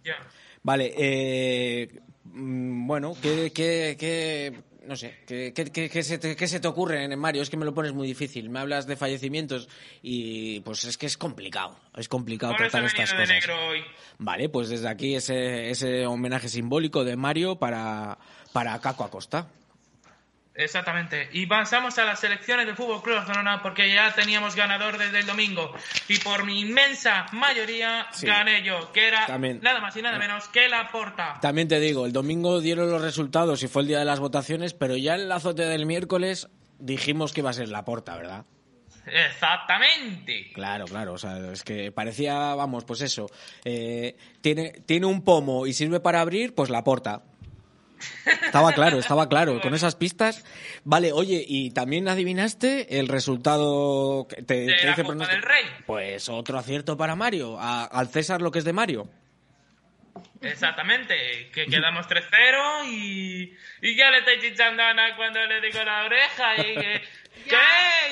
Vale, eh, mm, bueno, ¿qué, qué, qué- no sé, ¿qué, qué- qué- se te, qué se te ocurre, Mario? Es que me lo pones muy difícil. Me hablas de fallecimientos y pues es que es complicado, es complicado Por tratar estas cosas. hoy. Vale, pues desde aquí ese, ese homenaje simbólico de Mario para, para Caco Acosta. Exactamente. Y pasamos a las selecciones del Fútbol Club Barcelona porque ya teníamos ganador desde el domingo. Y por mi inmensa mayoría Sí. gané yo, que era También. nada más y nada menos que la porta. También te digo, el domingo dieron los resultados y fue el día de las votaciones, pero ya en el azote del miércoles dijimos que iba a ser la porta, ¿verdad? Exactamente. Claro, claro, o sea, es que parecía, vamos, pues eso, eh, tiene, tiene un pomo y sirve para abrir, pues la porta. Estaba claro, estaba claro, con esas pistas. Vale, oye, y también adivinaste el resultado que te, De te la hice Copa del Rey. Pues otro acierto para Mario, a- al César lo que es de Mario. Exactamente. Que quedamos 3-0 y, y ya le estoy chichando a Ana cuando le digo la oreja y que... ¿Qué?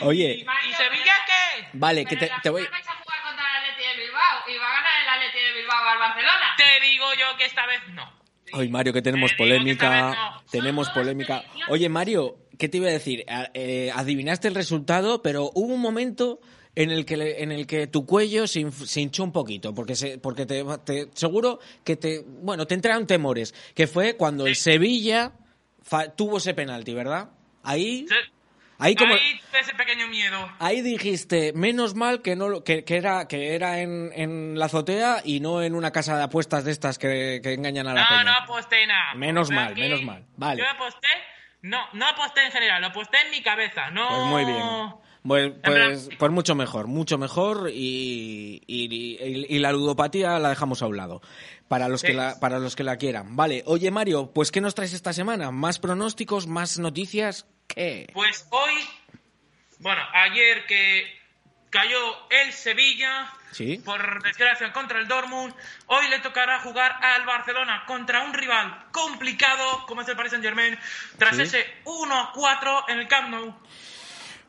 Oye. ¿Y, y Sevilla qué? Vale, que te, te voy... vais a jugar contra el Atleti de Bilbao y va a ganar el Atleti de Bilbao al Barcelona. Te digo yo que esta vez no. Ay, Mario, que tenemos polémica. Tenemos polémica. Oye, Mario, ¿qué te iba a decir? Eh, adivinaste el resultado, pero hubo un momento en el que, en el que tu cuello se, hinchó un poquito, porque, se, porque te, te- seguro que te, bueno, te entraron temores, que fue cuando el Sevilla fa- tuvo ese penalti, ¿verdad? Ahí, Sí. Ahí como... Ahí ese pequeño miedo. Ahí dijiste, menos mal que no lo- que, que era que era en, en la azotea y no en una casa de apuestas de estas que, que engañan a la No, peña. no aposté nada. Menos mal, aquí menos mal. Vale. Yo aposté, no, no aposté en general, aposté en mi cabeza, no... Pues muy bien. Pues, pues, pues mucho mejor, mucho mejor y, y- y- y la ludopatía la dejamos a un lado. Para los, que la, para los que la quieran. Vale, oye Mario, pues ¿qué nos traes esta semana? ¿Más pronósticos? ¿Más noticias? ¿Qué? Pues hoy, bueno, ayer que cayó el Sevilla, ¿Sí? por desgracia contra el Dortmund, hoy le tocará jugar al Barcelona contra un rival complicado como es el Paris Saint Germain, tras Sí. ese 1 a 4 en el Camp Nou.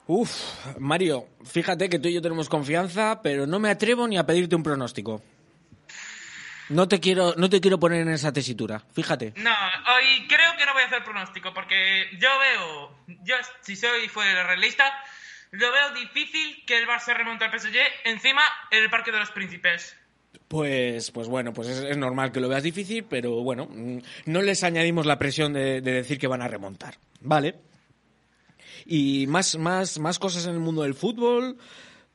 Uf, Mario, fíjate que tú y yo tenemos confianza, pero no me atrevo ni a pedirte un pronóstico. No te quiero, no te quiero poner en esa tesitura, fíjate. No, hoy creo que no voy a hacer pronóstico porque yo veo, yo si soy fuera realista, lo veo difícil que el Barça remonte al PSG encima en el Parque de los Príncipes. Pues, pues bueno, pues es, es normal que lo veas difícil, pero bueno, mm, no les añadimos la presión de, de decir que van a remontar, ¿vale? Y más, más, más cosas en el mundo del fútbol.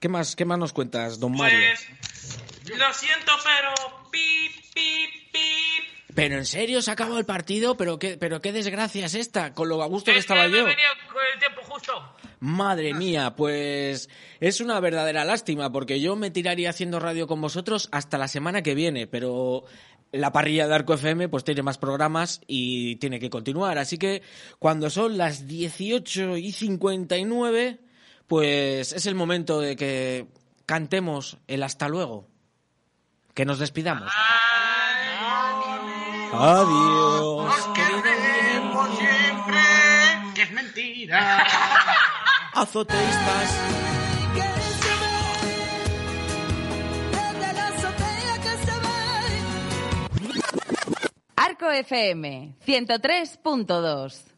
¿Qué más, qué más nos cuentas, don Mario? Pues lo siento, pero pi pi pi. Pero en serio, se ha acabado el partido, pero qué, pero qué desgracia es esta, con lo a gusto que Es estaba yo. venido con el tiempo justo. Madre mía, pues es una verdadera lástima porque yo me tiraría haciendo radio con vosotros hasta la semana que viene, pero la parrilla de Arco FM pues tiene más programas y tiene que continuar. Así que cuando son las 18 y 59, pues es el momento de que cantemos el hasta luego. Que nos despidamos. Adiós. Nos queremos siempre, que es mentira. Azoteístas. Arco FM 103.2